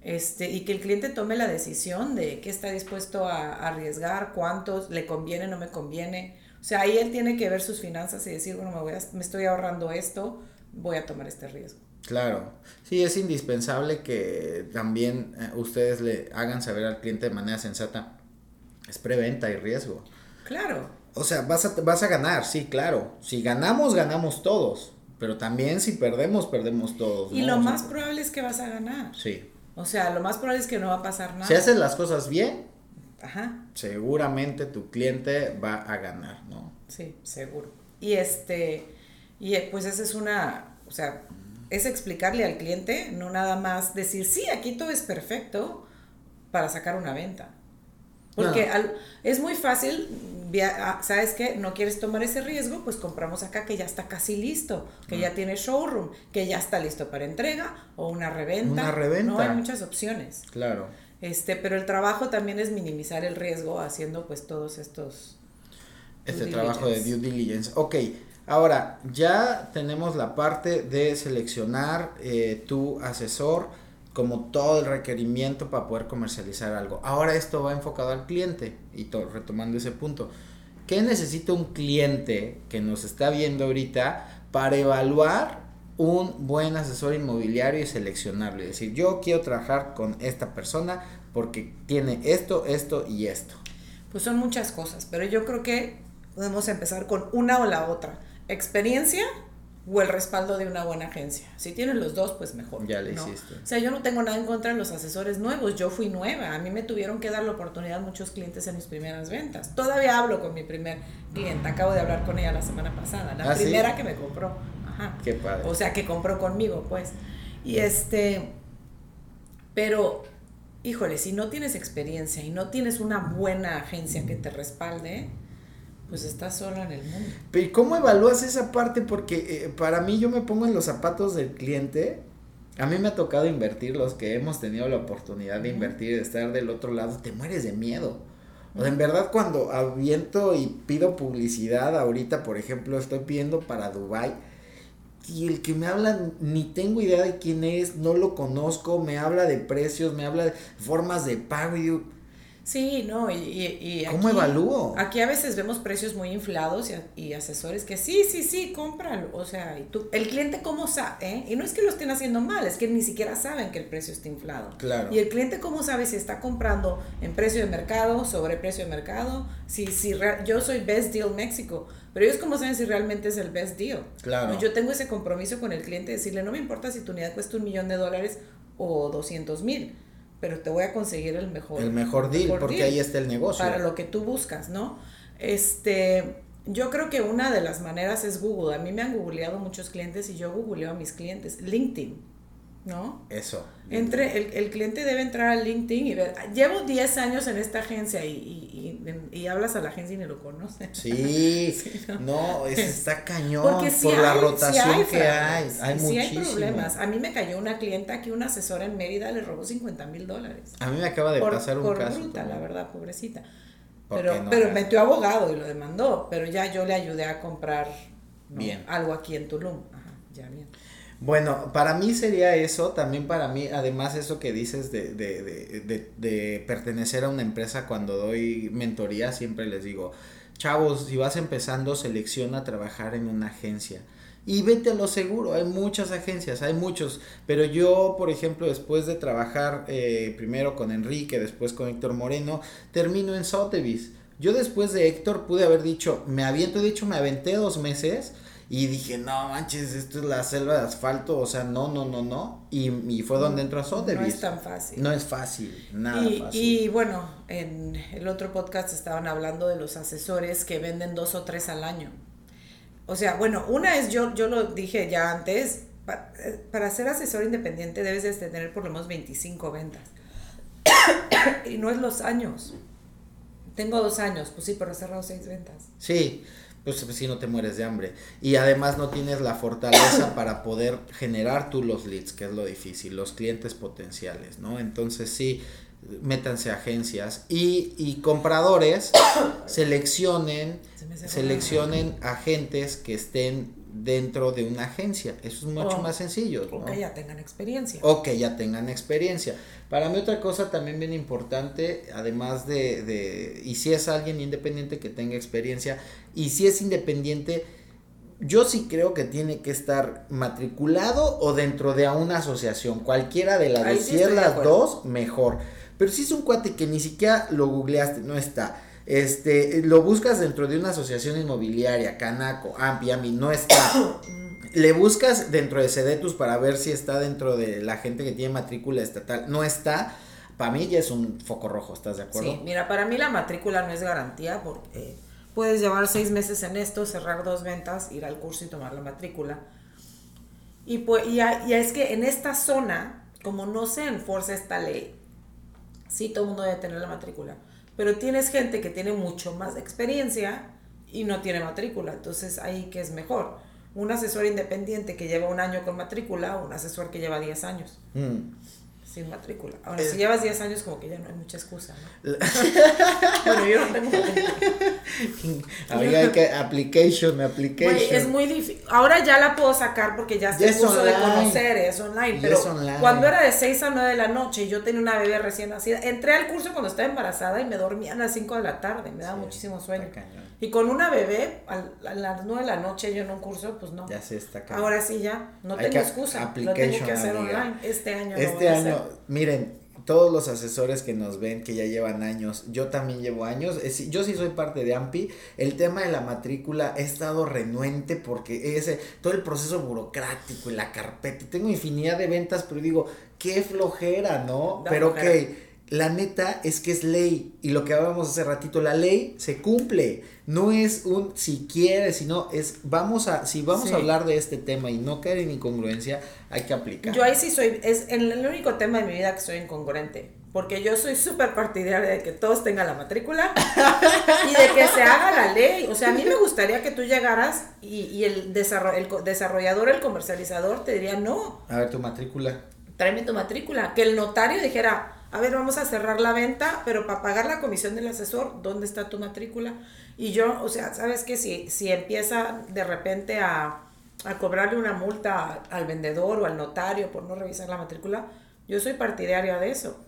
este, y que el cliente tome la decisión de qué está dispuesto a, a arriesgar, cuántos, le conviene, no me conviene. O sea, ahí él tiene que ver sus finanzas y decir, bueno, me, voy a- me estoy ahorrando esto, voy a tomar este riesgo. Claro, sí, es indispensable que también eh, ustedes le hagan saber al cliente de manera sensata, es preventa y riesgo. Claro, O sea, vas a, vas a ganar, sí, claro. Si ganamos, ganamos todos. Pero también si perdemos, perdemos todos. y ¿no? lo más probable es que vas a ganar. Sí. O sea, lo más probable es que no va a pasar nada. Si haces las cosas bien, Ajá. seguramente tu cliente va a ganar, ¿no? Sí, seguro. Y este, y eh, pues esa es una, o sea, es explicarle al cliente, no nada más decir, sí, aquí todo es perfecto para sacar una venta. Porque No. al- es muy fácil, via- ah, ¿sabes qué? No quieres tomar ese riesgo, pues compramos acá que ya está casi listo, que Ah. ya tiene showroom, que ya está listo para entrega o una reventa. Una reventa. No hay muchas opciones. Claro. Este, pero el trabajo también es minimizar el riesgo haciendo pues todos estos Este trabajo de due diligence. Ok, ahora ya tenemos la parte de seleccionar eh, tu asesor como todo el requerimiento para poder comercializar algo. Ahora esto va enfocado al cliente y to- retomando ese punto. ¿Qué necesita un cliente que nos está viendo ahorita para evaluar un buen asesor inmobiliario y seleccionarlo? Y decir, yo quiero trabajar con esta persona porque tiene esto, esto y esto. Pues son muchas cosas, pero yo creo que podemos empezar con una o la otra. Experiencia o el respaldo de una buena agencia. Si tienen los dos, pues mejor. Ya le ¿no? hiciste. O sea, yo no tengo nada en contra de los asesores nuevos. Yo fui nueva. A mí me tuvieron que dar la oportunidad muchos clientes en mis primeras ventas. Todavía hablo con mi primer cliente. Acabo de hablar con ella la semana pasada. La ¿Ah, sí? primera que me compró. Ajá. Qué padre. O sea, que compró conmigo, pues. Y este, pero, híjole, si no tienes experiencia y no tienes una buena agencia que te respalde, pues estás sola en el mundo. Pero ¿y cómo evalúas esa parte? Porque eh, para mí yo me pongo en los zapatos del cliente. A mí me ha tocado invertir, los que hemos tenido la oportunidad de invertir y de estar del otro lado, te mueres de miedo. O sea, en verdad cuando aviento y pido publicidad, ahorita por ejemplo estoy pidiendo para Dubai y el que me habla ni tengo idea de quién es, no lo conozco, me habla de precios, me habla de formas de pago y yo, Sí, no, y, y, y ¿cómo aquí- evalúo? Aquí a veces vemos precios muy inflados y, y asesores que sí, sí, sí, cómpralo. O sea, y tú, el cliente cómo sabe, ¿eh? Y no es que lo estén haciendo mal, es que ni siquiera saben que el precio está inflado. Claro. Y el cliente cómo sabe si está comprando en precio de mercado, sobre precio de mercado, si, si yo soy Best Deal México, pero ellos cómo saben si realmente es el Best Deal. Claro. Yo tengo ese compromiso con el cliente de decirle, no me importa si tu unidad cuesta un millón de dólares o 200 mil, pero te voy a conseguir el mejor. El mejor deal, porque deal ahí está el negocio. Para lo que tú buscas, ¿no? Este, yo creo que una de las maneras es Google. A mí me han googleado muchos clientes y yo googleo a mis clientes. LinkedIn. ¿No? Eso. Entre, el, el, cliente debe entrar al LinkedIn y ver, llevo 10 años en esta agencia y, y, y, hablas a la agencia y ni lo conoces. Sí, no, está cañón por la rotación que hay. Hay sí hay problemas. A mí me cayó una clienta que una asesora en Mérida le robó 50 mil dólares. A mí me acaba de pasar un por caso. Bruta, la verdad, pobrecita. Pero, pero metió abogado y lo demandó, pero ya yo le ayudé a comprar bien. algo aquí en Tulum. Ajá, ya bien. Bueno, para mí sería eso, también para mí, además eso que dices de, de, de, de, pertenecer a una empresa cuando doy mentoría, siempre les digo, chavos, si vas empezando, selecciona trabajar en una agencia. Y vete a lo seguro, hay muchas agencias, hay muchos, pero yo, por ejemplo, después de trabajar eh, primero con Enrique, después con Héctor Moreno, termino en Sotheby's. Yo después de Héctor pude haber dicho, me aviento, de me aventé dos meses, y dije, no manches, esto es la selva de asfalto, o sea, no, no, no, no. Y, y fue donde entró a Sotheby's. No es tan fácil. No es fácil, nada y, fácil. Y bueno, en el otro podcast estaban hablando de los asesores que venden dos o tres al año. O sea, bueno, una es, yo, yo lo dije ya antes, para, para ser asesor independiente debes de tener por lo menos 25 ventas. y no es los años. Tengo dos años, pues sí, pero he cerrado seis ventas. Sí, pues, pues si no te mueres de hambre. Y además no tienes la fortaleza para poder generar tú los leads, que es lo difícil, los clientes potenciales, ¿no? Entonces sí, métanse a agencias y, y compradores seleccionen, seleccionen agentes que estén dentro de una agencia. Eso es mucho más sencillo. O que ya tengan experiencia. O que ya tengan experiencia. Para mí otra cosa también bien importante, además de, de, y si es alguien independiente que tenga experiencia, y si es independiente, yo sí creo que tiene que estar matriculado o dentro de una asociación, cualquiera de las dos, si es las dos, mejor. Pero si es un cuate que ni siquiera lo googleaste, no está este, lo buscas dentro de una asociación inmobiliaria, Canaco, Ampi, Ambi, no está. Le buscas dentro de Cedetus para ver si está dentro de la gente que tiene matrícula estatal, no está. Para mí ya es un foco rojo, ¿estás de acuerdo? Sí, mira, para mí la matrícula no es garantía porque puedes llevar seis meses en esto, cerrar dos ventas, ir al curso y tomar la matrícula. Y, pues, y, y es que en esta zona, como no se enforce esta ley, sí todo el mundo debe tener la matrícula pero tienes gente que tiene mucho más experiencia y no tiene matrícula, entonces ahí que es mejor. Un asesor independiente que lleva un año con matrícula o un asesor que lleva 10 años. Mm sin matrícula. Ahora, si llevas 10 años, como que ya no hay mucha excusa, ¿no? bueno, yo no tengo. Ahora hay que application, application. es muy difícil. Ahora ya la puedo sacar porque ya se puso de conocer, es online. Pero cuando era de 6 a 9 de la noche y yo tenía una bebé recién nacida, entré al curso cuando estaba embarazada y me dormía a las 5 de la tarde, me daba muchísimo sueño. Y con una bebé, a, las 9 de la noche yo en un curso, pues no. Ya se está Ahora sí ya, no tengo excusa. Lo tengo que hacer online. Este año Este lo voy año, a hacer. Miren, todos los asesores que nos ven que ya llevan años, yo también llevo años, yo sí soy parte de AMPI, el tema de la matrícula he estado renuente porque ese, todo el proceso burocrático y la carpeta, tengo infinidad de ventas, pero digo, qué flojera, ¿no? pero ok, la neta es que es ley y lo que hablábamos hace ratito, la ley se cumple, no es un si quieres, sino es vamos a, si vamos a hablar de este tema y no caer en incongruencia, hay que aplicar. Yo ahí sí soy, es el, el único tema de mi vida que soy incongruente, porque yo soy súper partidaria de que todos tengan la matrícula y de que se haga la ley. O sea, a mí me gustaría que tú llegaras y, y el, desarroll, el desarrollador, el comercializador te diría no. A ver tu matrícula. Tráeme tu matrícula. Que el notario dijera, a ver, vamos a cerrar la venta, pero para pagar la comisión del asesor, ¿dónde está tu matrícula? Y yo, o sea, ¿sabes qué? Si, si empieza de repente a, a cobrarle una multa al vendedor o al notario por no revisar la matrícula, yo soy partidaria de eso.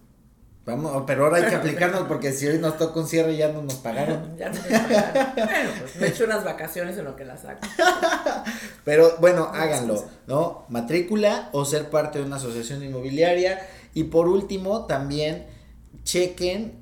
Vamos, pero ahora hay que aplicarnos porque si hoy nos toca un cierre ya no nos pagaron. ya no nos pagaron. bueno, pues me echo unas vacaciones en lo que las saco. pero bueno, háganlo, ¿no? Matrícula o ser parte de una asociación inmobiliaria y por último, también chequen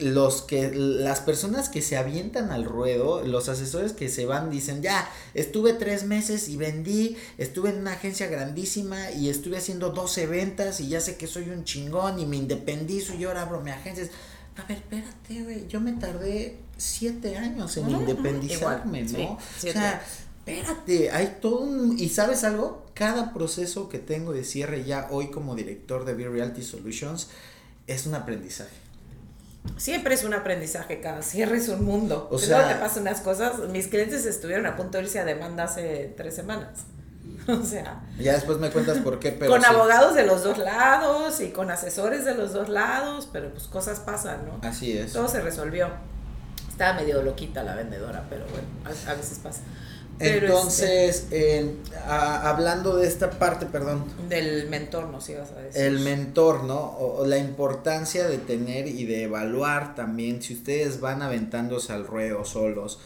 los que las personas que se avientan al ruedo, los asesores que se van dicen, "Ya, estuve tres meses y vendí, estuve en una agencia grandísima y estuve haciendo 12 ventas y ya sé que soy un chingón y me independizo y ahora abro mi agencia." A ver, espérate, güey, yo me tardé siete años en independizarme, ¿no? o sea, espérate, hay todo un... ¿Y sabes algo? Cada proceso que tengo de cierre ya hoy como director de Be Reality Solutions es un aprendizaje. Siempre es un aprendizaje, cada cierre es un mundo. O sea, te pasan unas cosas. Mis clientes estuvieron a punto de irse a demanda hace tres semanas. O sea. Ya después me cuentas por qué, pero. Con abogados de los dos lados y con asesores de los dos lados, pero pues cosas pasan, ¿no? Así es. Todo se resolvió. Estaba medio loquita la vendedora, pero bueno, a, veces pasa. Entonces, hablando de esta parte, perdón. Del mentor, ¿no? Si vas a decir. El mentor, ¿no? O, la importancia de tener y de evaluar también, si ustedes van aventándose al ruedo solos,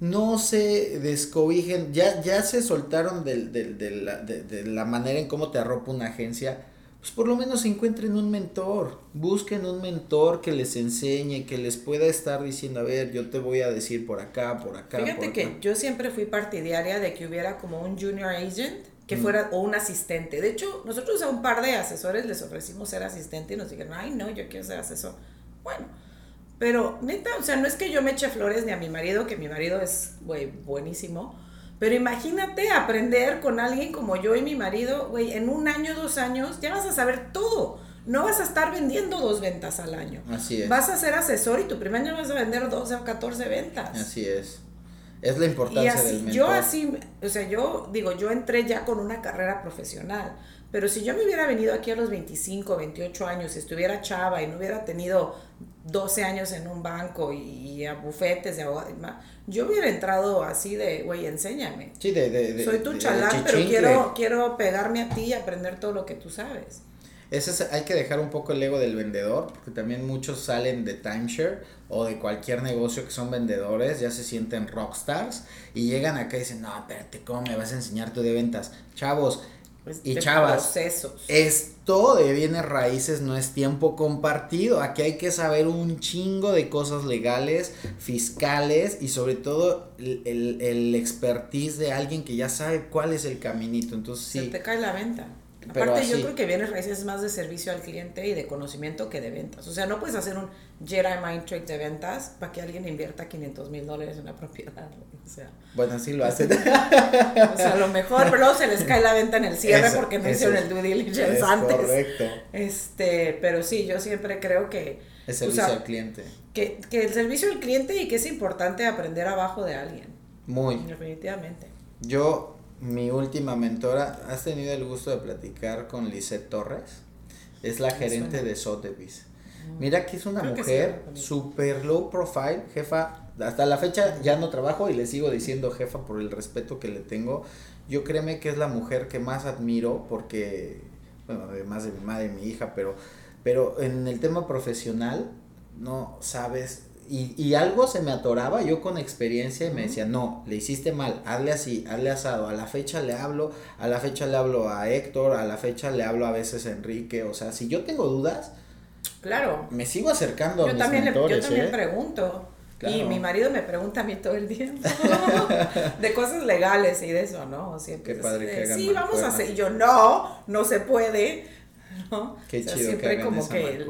no se descobijen, ya, ya se soltaron de, de, la, de, la, manera en cómo te arropa una agencia, pues por lo menos encuentren un mentor, busquen un mentor que les enseñe, que les pueda estar diciendo, a ver, yo te voy a decir por acá, por acá. Fíjate que yo siempre fui partidaria de que hubiera como un junior agent que mm. fuera o un asistente. De hecho, nosotros a un par de asesores les ofrecimos ser asistente y nos dijeron, ay no, yo quiero ser asesor. Bueno pero neta, o sea, no es que yo me eche flores ni a mi marido, que mi marido es, güey, buenísimo. Pero imagínate aprender con alguien como yo y mi marido, güey, en un año, dos años, ya vas a saber todo. No vas a estar vendiendo dos ventas al año. Así es. Vas a ser asesor y tu primer año vas a vender 12 o 14 ventas. Así es. Es la importancia del mentor. Yo así, o sea, yo digo, yo entré ya con una carrera profesional. Pero si yo me hubiera venido aquí a los 25, 28 años, si estuviera chava y no hubiera tenido 12 años en un banco y, a bufetes de abogados, yo hubiera entrado así de, güey, enséñame. Sí, de, de, Soy tu chalán, pero quiero, quiero pegarme a ti y aprender todo lo que tú sabes. Ese hay que dejar un poco el ego del vendedor, porque también muchos salen de timeshare o de cualquier negocio que son vendedores, ya se sienten rockstars y llegan acá y dicen, no, espérate, ¿cómo me vas a enseñar tú de ventas? Chavos, pues, y chavas, esto de bienes raíces no es tiempo compartido. Aquí hay que saber un chingo de cosas legales, fiscales y sobre todo el, el expertise de alguien que ya sabe cuál es el caminito. Entonces sí. Se te cae la venta. Aparte, yo creo que bienes raíces es más de servicio al cliente y de conocimiento que de ventas. O sea, no puedes hacer un Jedi Mind Trick de ventas para que alguien invierta 500 mil dólares en una propiedad. O sea, bueno, sí lo hacen. o sea, a lo mejor, pero se les cae la venta en el cierre porque no hicieron el due diligence antes. Correcto. Este, pero sí, yo siempre creo que. El servicio al cliente. Que, que el servicio al cliente y que es importante aprender abajo de alguien. Muy. Definitivamente. Yo mi última mentora, ¿has tenido el gusto de platicar con Lisette Torres? Es la gerente de Sotheby's. Mm. Mira que es una mujer super low profile, jefa. Hasta la fecha ya no trabajo y le sigo diciendo jefa por el respeto que le tengo. Yo créeme que es la mujer que más admiro porque, bueno, además de mi madre y mi hija, pero, pero en el tema profesional, no sabes y, y, algo se me atoraba yo con experiencia y me decía, no, le hiciste mal, hazle así, hazle asado, a la fecha le hablo, a la fecha le hablo a Héctor, a la fecha le hablo a veces a Enrique, o sea, si yo tengo dudas, claro, me sigo acercando a mis también mentores, Yo también ¿eh? pregunto. Y mi marido me pregunta a mí todo el tiempo de cosas legales y de eso, ¿no? Siempre Qué padre que Sí, vamos a hacer. Y yo, no, no se puede ¿no? Qué chido siempre como que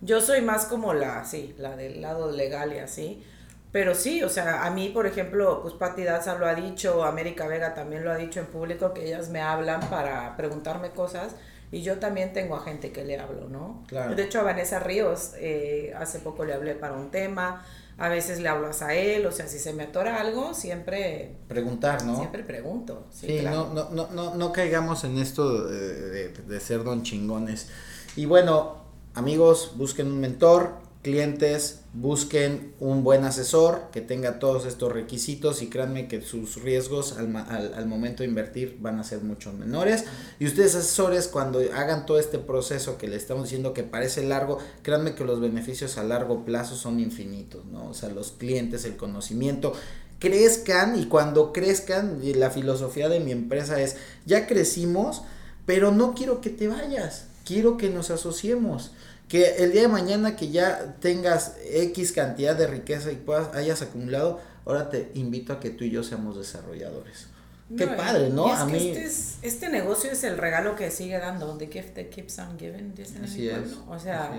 yo soy más como la, sí, la del lado legal y así. Pero sí, o sea, a mí, por ejemplo, pues Patti Daza lo ha dicho, América Vega también lo ha dicho en público, que ellas me hablan para preguntarme cosas y yo también tengo a gente que le hablo, ¿no? De hecho, a Vanessa Ríos eh, hace poco le hablé para un tema, a veces le hablas a él, o sea, si se me atora algo, siempre... Preguntar, ¿no? Siempre pregunto. Sí, no, no, no, no, no caigamos en esto de, de, ser don chingones. Y bueno, amigos, busquen un mentor, clientes, busquen un buen asesor que tenga todos estos requisitos y créanme que sus riesgos al, al, momento de invertir van a ser mucho menores. Y ustedes asesores, cuando hagan todo este proceso que le estamos diciendo que parece largo, créanme que los beneficios a largo plazo son infinitos, ¿no? O sea, los clientes, el conocimiento crezcan y cuando crezcan, la filosofía de mi empresa es, ya crecimos, pero no quiero que te vayas, quiero que nos asociemos que el día de mañana que ya tengas X cantidad de riqueza y puedas, hayas acumulado, ahora te invito a que tú y yo seamos desarrolladores. Qué padre, ¿no? a mí... Este, este, negocio es el regalo que sigue dando, the gift that keeps on giving, dicen Así es. O sea,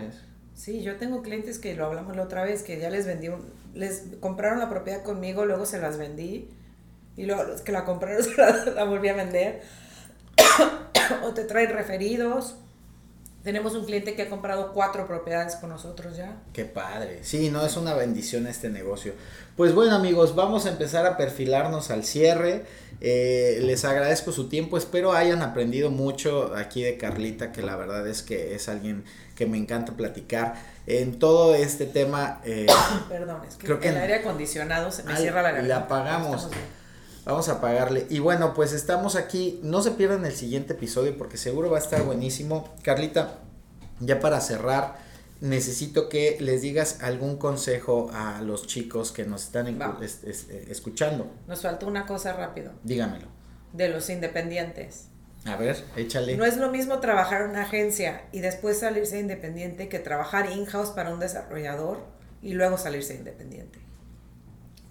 sí, yo tengo clientes que lo hablamos la otra vez, que ya les vendí, les compraron la propiedad conmigo, luego se las vendí y luego los que la compraron la, la volví a vender. o te traen referidos. Tenemos un cliente que ha comprado cuatro propiedades con nosotros ya. Qué padre. Sí, no es una bendición este negocio. Pues bueno amigos, vamos a empezar a perfilarnos al cierre. Eh, les agradezco su tiempo. Espero hayan aprendido mucho aquí de Carlita, que la verdad es que es alguien que me encanta platicar. En todo este tema... Eh, Perdón, es que, creo que el aire acondicionado se me cierra la garganta. Le apagamos. Vamos a pagarle. Y bueno, pues estamos aquí. No se pierdan el siguiente episodio porque seguro va a estar buenísimo. Carlita, ya para cerrar, necesito que les digas algún consejo a los chicos que nos están eh, escuchando. Nos falta una cosa rápido. Dígamelo. De los independientes. A ver, échale. No es lo mismo trabajar en una agencia y después salirse independiente que trabajar in-house para un desarrollador y luego salirse independiente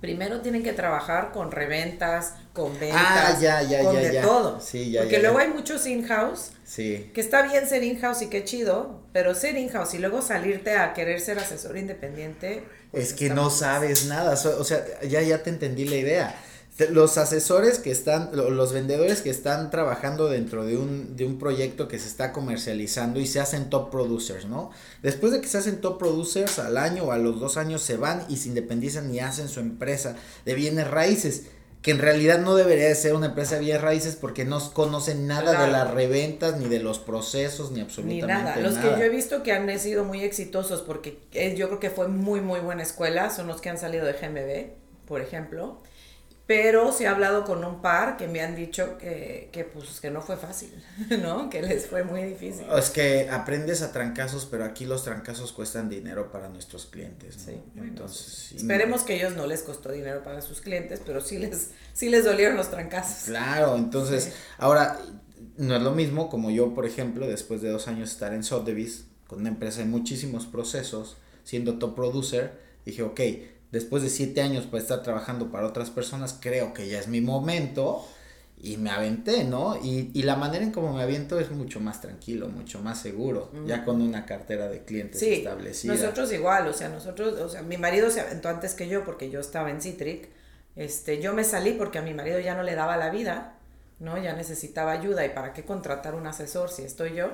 primero tienen que trabajar con reventas, con ventas, ah, ya, ya, con ya, de todo. Sí, Porque luego hay muchos in-house. Sí. Que está bien ser in-house y qué chido, pero ser in-house y luego salirte a querer ser asesor independiente. Pues es que no sabes nada. O sea, ya, ya te entendí la idea los asesores que están, los vendedores que están trabajando dentro de un, de un proyecto que se está comercializando y se hacen top producers, ¿no? Después de que se hacen top producers, al año o a los dos años se van y se independizan y hacen su empresa de bienes raíces, que en realidad no debería de ser una empresa de bienes raíces porque no conocen nada de las reventas, ni de los procesos, ni absolutamente nada. Ni nada. Los que yo he visto que han sido muy exitosos, porque yo creo que fue muy, muy buena escuela, son los que han salido de GMB, por ejemplo pero sí he hablado con un par que me han dicho que, que, pues que no fue fácil, ¿no? Que les fue muy difícil. Es que aprendes a trancazos, pero aquí los trancazos cuestan dinero para nuestros clientes, ¿no? Sí, Entonces, esperemos que ellos no les costó dinero para sus clientes, pero sí les, sí les dolieron los trancazos. Claro, entonces, ahora, no es lo mismo como yo, por ejemplo, después de dos años estar en Sotheby's, con una empresa de muchísimos procesos, siendo top producer, dije, ok, después de siete años para estar trabajando para otras personas, creo que ya es mi momento. Y me aventé, ¿no? Y, y la manera en cómo me aviento es mucho más tranquilo, mucho más seguro, ya con una cartera de clientes sí, establecida. Nosotros igual, o sea, nosotros, o sea, mi marido se aventó antes que yo porque yo estaba en Citric. Este, yo me salí porque a mi marido ya no le daba la vida, ¿no? Ya necesitaba ayuda y para qué contratar un asesor si estoy yo.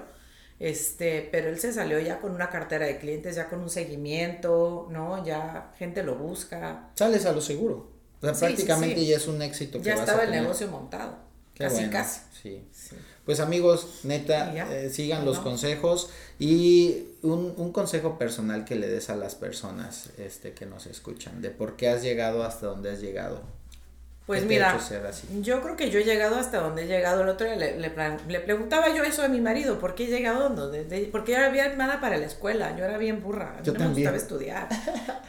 Este, pero él se salió ya con una cartera de clientes, ya con un seguimiento, ¿no? Ya gente lo busca. Sales a lo seguro. O sea, prácticamente ya es un éxito. Que ya estaba el negocio montado. casi, casi. Sí. Pues amigos, neta, eh, sigan los consejos y un, un, consejo personal que le des a las personas este, que nos escuchan, de por qué has llegado hasta donde has llegado. Pues mira, yo creo que yo he llegado hasta donde he llegado. El otro día le, le, preguntaba yo eso a mi marido, ¿por qué he llegado donde? porque yo era bien nada para la escuela, yo era bien burra, yo no también. me gustaba estudiar.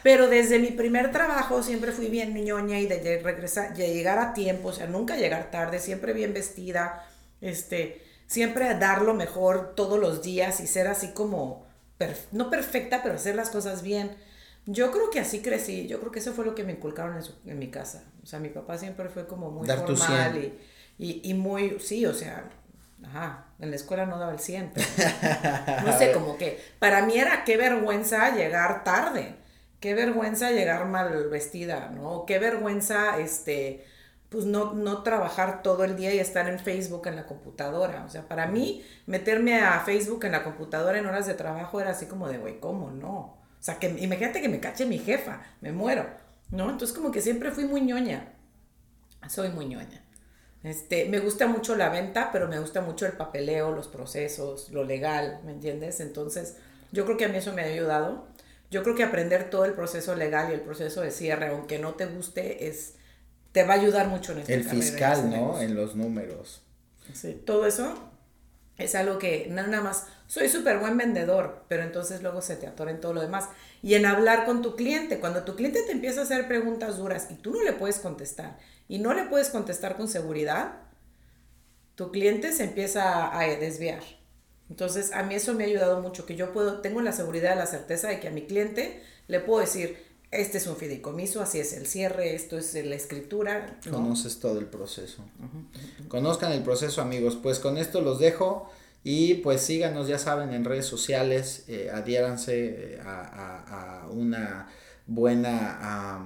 Pero desde mi primer trabajo siempre fui bien ñoña y de regresar, de llegar a tiempo, o sea, nunca llegar tarde, siempre bien vestida, este, siempre dar lo mejor todos los días y ser así como, no perfecta, pero hacer las cosas bien. Yo creo que así crecí, yo creo que eso fue lo que me inculcaron en, en mi casa. O sea, mi papá siempre fue como muy formal y, y, y, muy, sí, o sea, ajá, en la escuela no daba el 100. no sé, como que para mí era qué vergüenza llegar tarde, qué vergüenza llegar mal vestida, ¿no? Qué vergüenza, este, pues no, no trabajar todo el día y estar en Facebook en la computadora. O sea, para mí meterme a Facebook en la computadora en horas de trabajo era así como de, güey, ¿cómo no? O sea, que imagínate que me cache mi jefa, me muero, ¿no? Entonces como que siempre fui muy ñoña. Soy muy ñoña. Este, me gusta mucho la venta, pero me gusta mucho el papeleo, los procesos, lo legal, ¿me entiendes? Entonces, yo creo que a mí eso me ha ayudado. Yo creo que aprender todo el proceso legal y el proceso de cierre, aunque no te guste, es te va a ayudar mucho en este El fiscal, ¿no? En los números. Sí, todo eso es algo que nada más soy súper buen vendedor, pero entonces luego se te atora en todo lo demás. Y en hablar con tu cliente, cuando tu cliente te empieza a hacer preguntas duras y tú no le puedes contestar y no le puedes contestar con seguridad, tu cliente se empieza a desviar. Entonces, a mí eso me ha ayudado mucho, que yo puedo, tengo la seguridad, la certeza de que a mi cliente le puedo decir, este es un fideicomiso, así es el cierre, esto es la escritura. Conoces todo el proceso. Conozcan el proceso, amigos. Pues con esto los dejo. Y pues síganos, ya saben, en redes sociales, eh, adhiéranse eh, a, una buena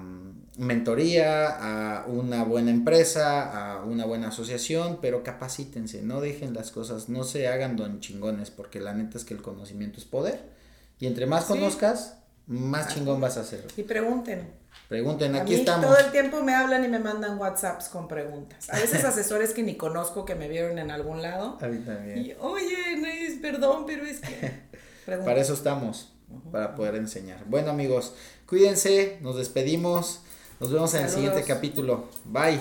mentoría, a una buena empresa, a una buena asociación, pero capacítense, no dejen las cosas, no se hagan don chingones, porque la neta es que el conocimiento es poder. Y entre más conozcas, más chingón vas a hacer. Y pregunten. Pregunten, aquí estamos. Todo el tiempo me hablan y me mandan WhatsApps con preguntas. A veces asesores que ni conozco que me vieron en algún lado. A mí también. Y, oye, perdón, pero es que. Para eso estamos, para poder enseñar. Bueno, amigos, cuídense, nos despedimos. Nos vemos en el siguiente capítulo. Bye.